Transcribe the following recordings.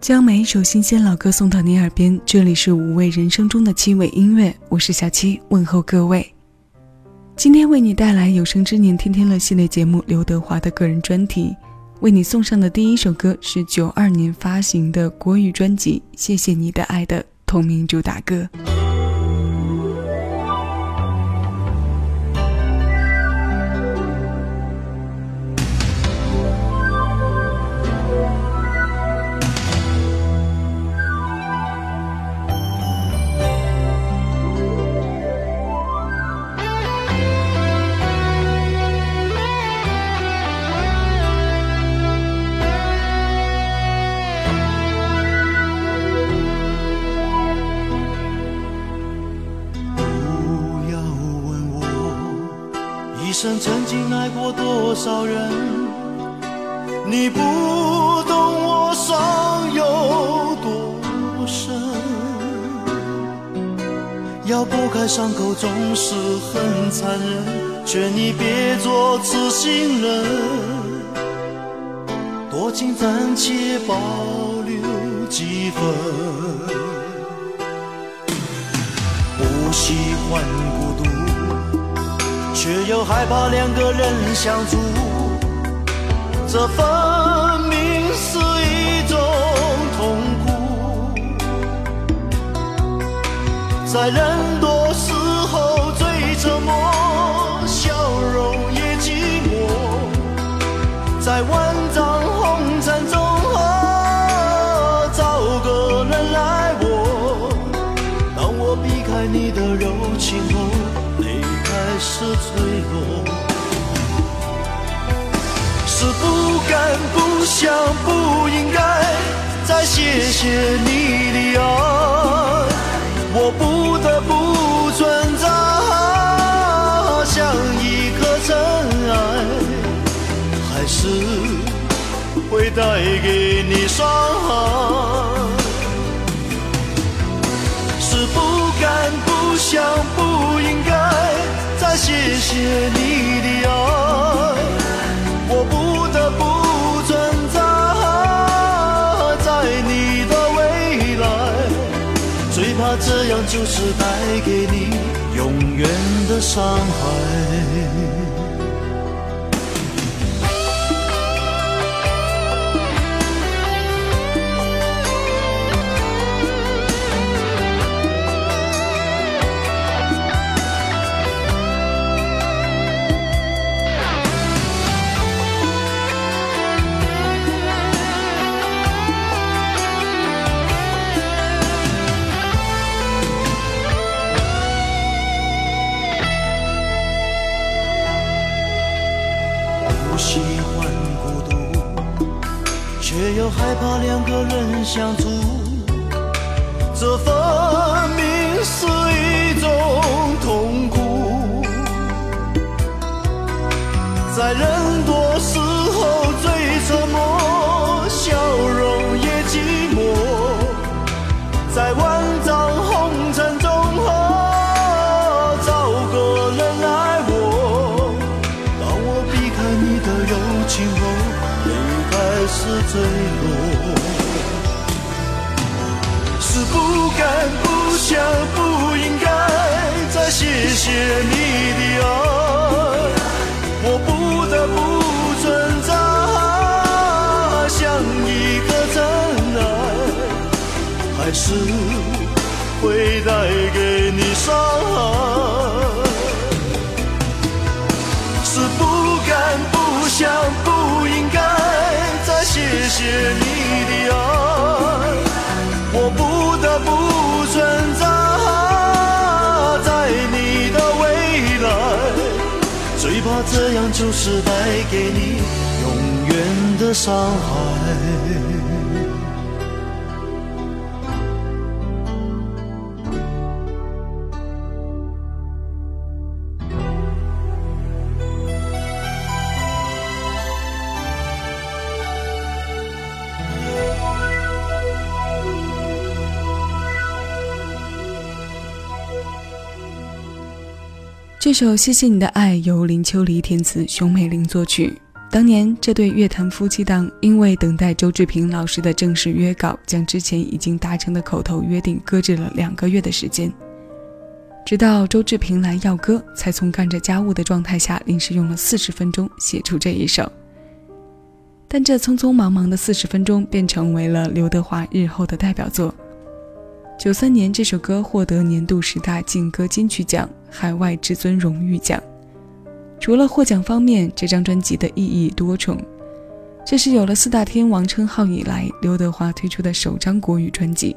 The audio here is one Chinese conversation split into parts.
将每一首新鲜老歌送到你耳边，这里是五味人生中的七味音乐，我是小七，问候各位。今天为你带来有生之年天天乐系列节目刘德华的个人专题，为你送上的第一首歌是九二年发行的国语专辑《谢谢你的爱》的同名主打歌。一生曾经爱过多少人？你不懂我伤有多深。要剥开伤口总是很残忍，劝你别做痴心人。多情暂且保留几分。不喜欢孤独。却又害怕两个人相处，这分明是一种痛苦。在人不敢、不想、不应该再谢谢你的爱，我不得不存在，像一颗尘埃，还是会带给你伤害，是不敢、不想、不应该再。谢谢你的爱，带给你永远的伤害。谢谢你的爱，我不得不存在，像一颗尘埃，还是会带给你伤害。是不敢不想不应该再谢谢你是带给你永远的伤害。这首《谢谢你的爱》由林秋离填词，熊美玲作曲。当年这对乐坛夫妻档因为等待周志平老师的正式约稿，将之前已经达成的口头约定搁置了两个月的时间。直到周志平来要歌，才从干着家务的状态下，临时用了四十分钟写出这一首。但这匆匆忙忙的四十分钟，便成为了刘德华日后的代表作。九三年，这首歌获得年度十大劲歌金曲奖、海外至尊荣誉奖。除了获奖方面，这张专辑的意义多重。这是有了四大天王称号以来，刘德华推出的首张国语专辑。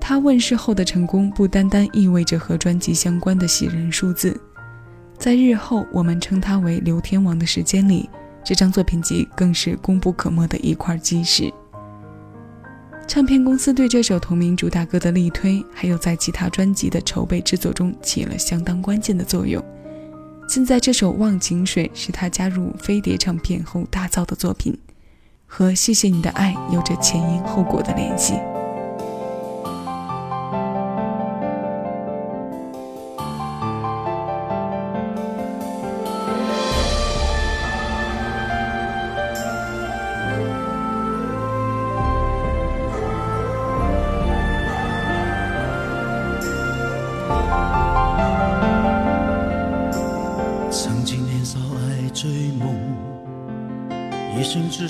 他问世后的成功，不单单意味着和专辑相关的喜人数字，在日后我们称他为“刘天王”的时间里，这张作品集更是功不可没的一块基石。唱片公司对这首同名主打歌的力推，还有在其他专辑的筹备制作中起了相当关键的作用。现在这首《忘情水》是他加入飞碟唱片后打造的作品，和《谢谢你的爱》有着前因后果的联系。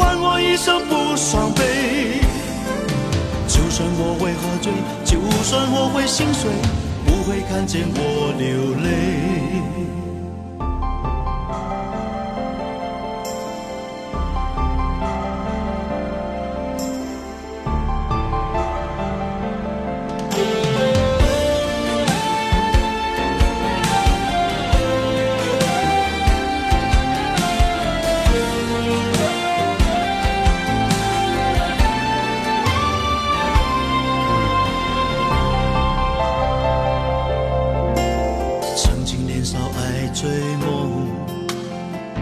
换我一生不伤悲，就算我会喝醉，就算我会心碎，不会看见我流泪。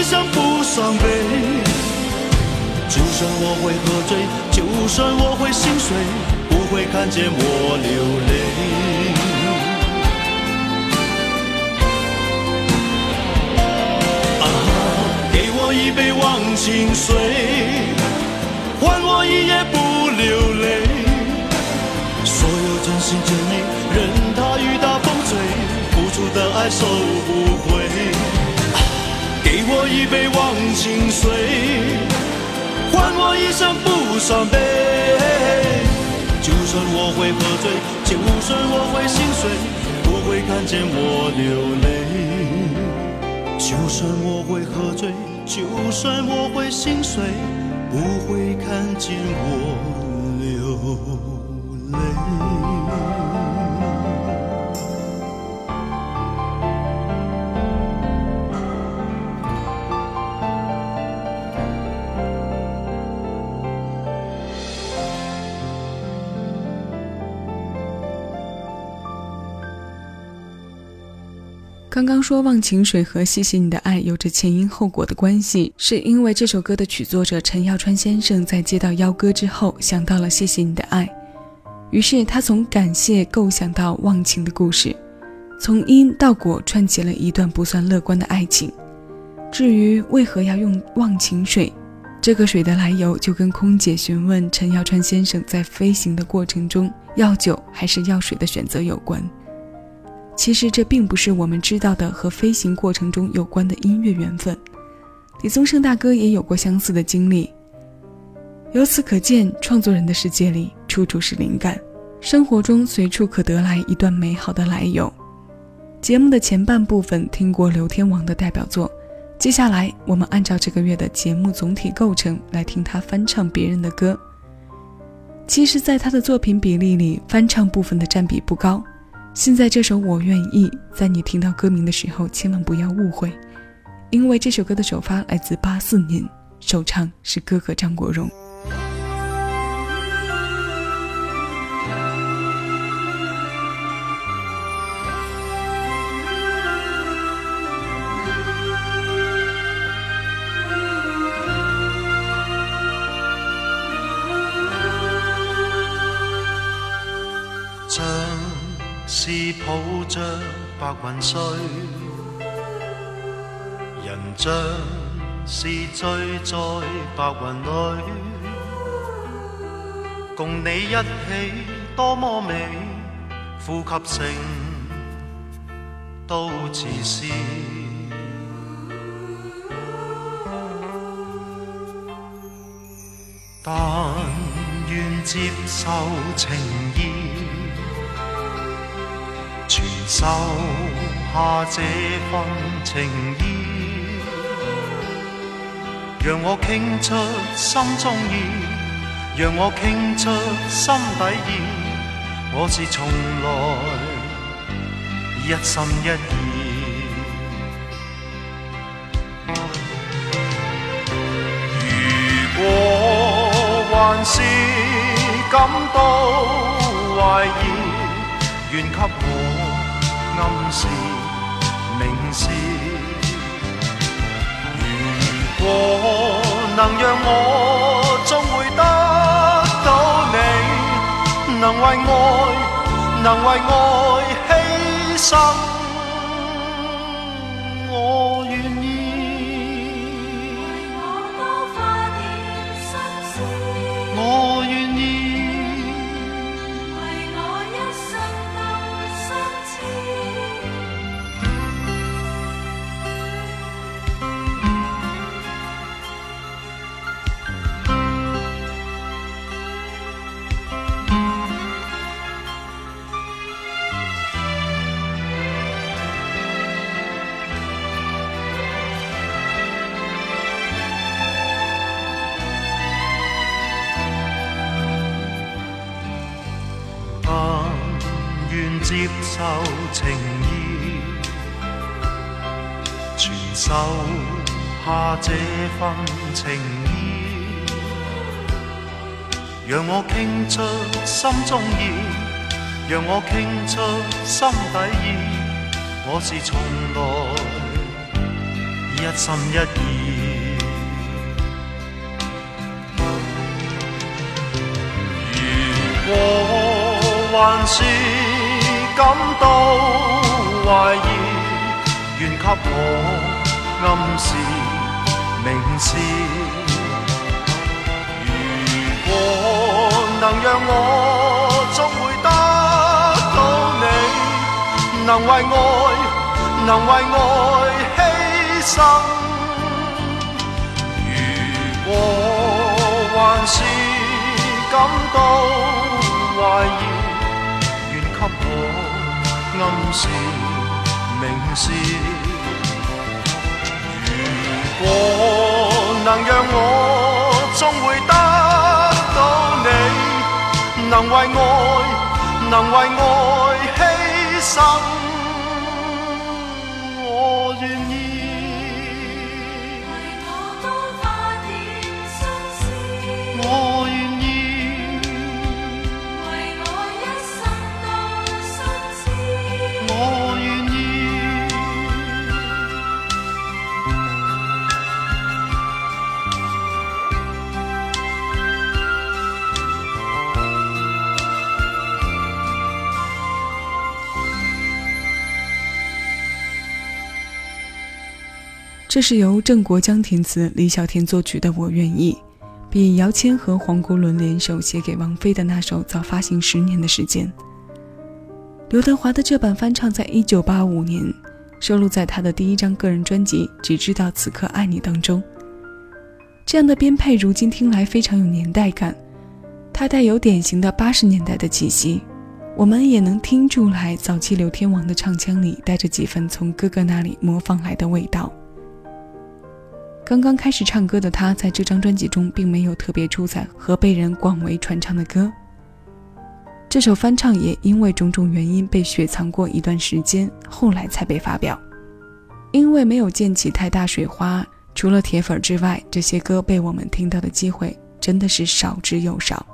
一生不伤悲。就算我会喝醉，就算我会心碎，不会看见我流泪。啊，给我一杯忘情水，换我一夜不流泪。所有真心真意，任它雨打风吹，付出的爱收不回。我一杯忘情水，换我一生不伤悲。就算我会喝醉，就算我会心碎，不会看见我流泪。就算我会喝醉。就算我会心碎，不会看见我流泪。刚刚说《忘情水》和《谢谢你的爱》有着前因后果的关系，是因为这首歌的曲作者陈耀川先生在接到邀歌之后，想到了《谢谢你的爱》，于是他从感谢构想到忘情的故事，从因到果串起了一段不算乐观的爱情。至于为何要用忘情水，这个水的来由就跟空姐询问陈耀川先生在飞行的过程中要酒还是要水的选择有关。其实这并不是我们知道的和飞行过程中有关的音乐缘分。李宗盛大哥也有过相似的经历。由此可见，创作人的世界里处处是灵感，生活中随处可得来一段美好的来由。节目的前半部分听过刘天王的代表作，接下来我们按照这个月的节目总体构成来听他翻唱别人的歌。其实，在他的作品比例里，翻唱部分的占比不高。现在这首《我愿意》，在你听到歌名的时候，千万不要误会，因为这首歌的首发来自八四年，首唱是哥哥张国荣。抱着白云睡，人像是醉在白云里，共你一起多么美，呼吸声都似诗，但愿接受情意。全收下这份情意，让我倾出心中意，让我倾出心底意，我是从来一心一意。如果还是感到怀疑，愿给我。暗示明示，如果能让我终会得到你，能为爱，能为爱牺牲。接受情意，全收下这份情意，让我倾出心中意，让我倾出心底意，我是从来一心一意。如果还是。感到怀疑，愿给我暗示明示。如果能让我终会得到你，能为爱，能为爱牺牲。如果还是感到怀疑，暗示明示，如果能让我终会得到你，能为爱，能为爱牺牲，这是由郑国江填词、李小天作曲的《我愿意》，比姚谦和黄国伦联手写给王菲的那首早发行十年的时间。刘德华的这版翻唱在一九八五年收录在他的第一张个人专辑《只知道此刻爱你》当中。这样的编配，如今听来非常有年代感，它带有典型的八十年代的气息。我们也能听出来，早期刘天王的唱腔里带着几分从哥哥那里模仿来的味道。刚刚开始唱歌的他，在这张专辑中并没有特别出彩和被人广为传唱的歌。这首翻唱也因为种种原因被雪藏过一段时间，后来才被发表。因为没有溅起太大水花，除了铁粉之外，这些歌被我们听到的机会真的是少之又少。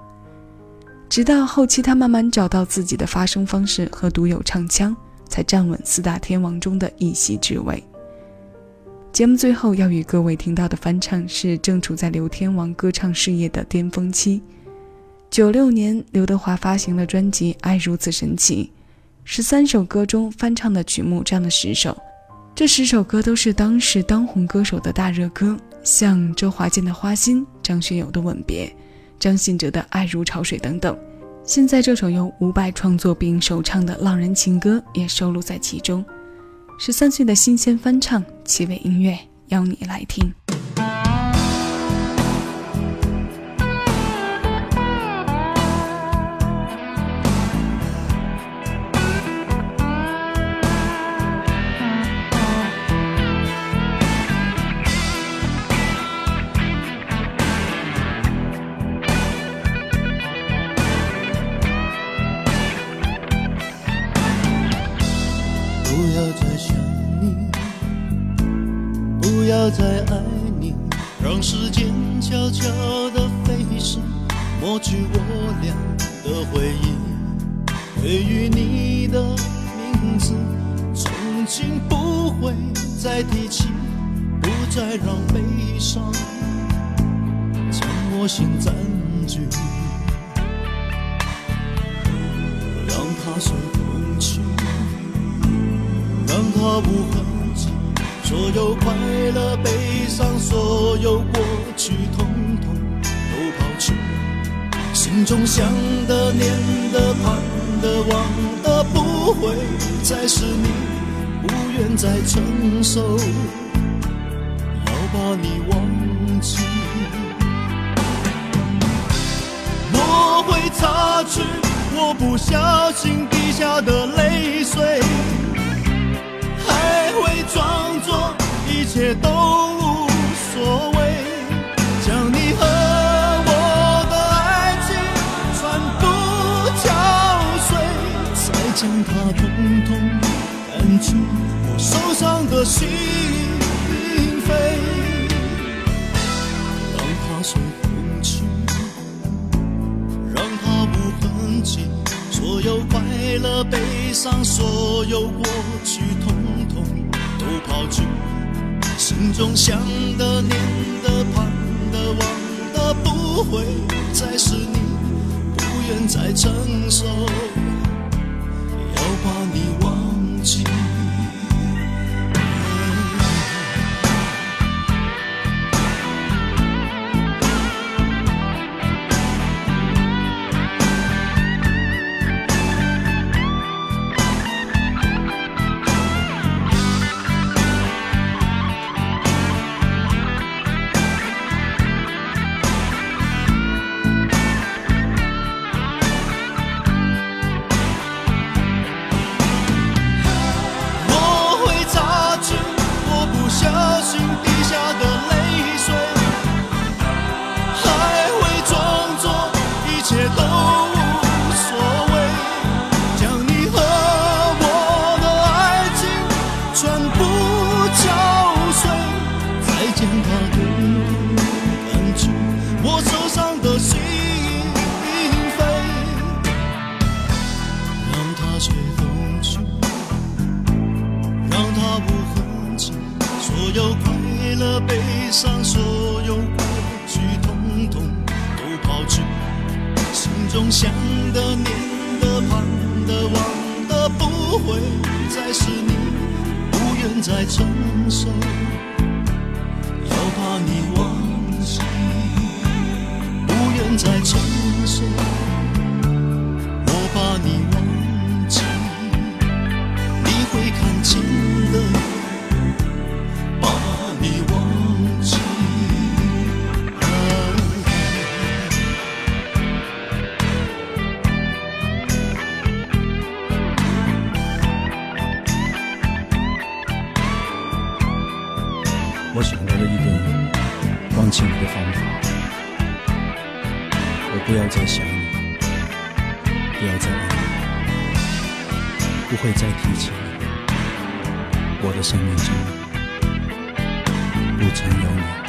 直到后期，他慢慢找到自己的发声方式和独有唱腔，才站稳四大天王中的一席之位。节目最后要与各位听到的翻唱是正处在刘天王歌唱事业的巅峰期。九六年，刘德华发行了专辑《爱如此神奇》，十三首歌中翻唱的曲目占了十首。这十首歌都是当时当红歌手的大热歌，像周华健的《花心》、张学友的《吻别》、张信哲的《爱如潮水》等等。现在这首由伍佰创作并首唱的浪人情歌也收录在其中。十三岁的新鲜翻唱，七位音乐邀你来听。再爱你，让时间悄悄地飞逝，抹去我俩的回忆。对于你的名字，从今不会再提起，不再让悲伤将我心占据，让它随风去，让它无痕。所有快乐、悲伤，所有过去，统统都抛去。心中想的、念的、盼的、望的，不会再是你，不愿再承受，要把你忘记。我会擦去我不小心滴下的泪水。会装作一切都无所谓，将你和我的爱情全部敲碎，再将它统统赶出我受伤的心扉，让它随风去，让它无痕迹，所有快乐、悲伤，所有过去。通通抛去，心中想的、念的、盼的、望的，不会再是你，不愿再承受，要把你忘记。了，悲伤，所有过去，统统都抛去，心中想的、念的、盼的、望的，不会再是你，不愿再承受。要把你忘记，不愿再承受。我把你忘记，你会看清的。我想到了一个忘记你的方法，我不要再想你，不要再爱你，不会再提起你。我的生命中不曾有你。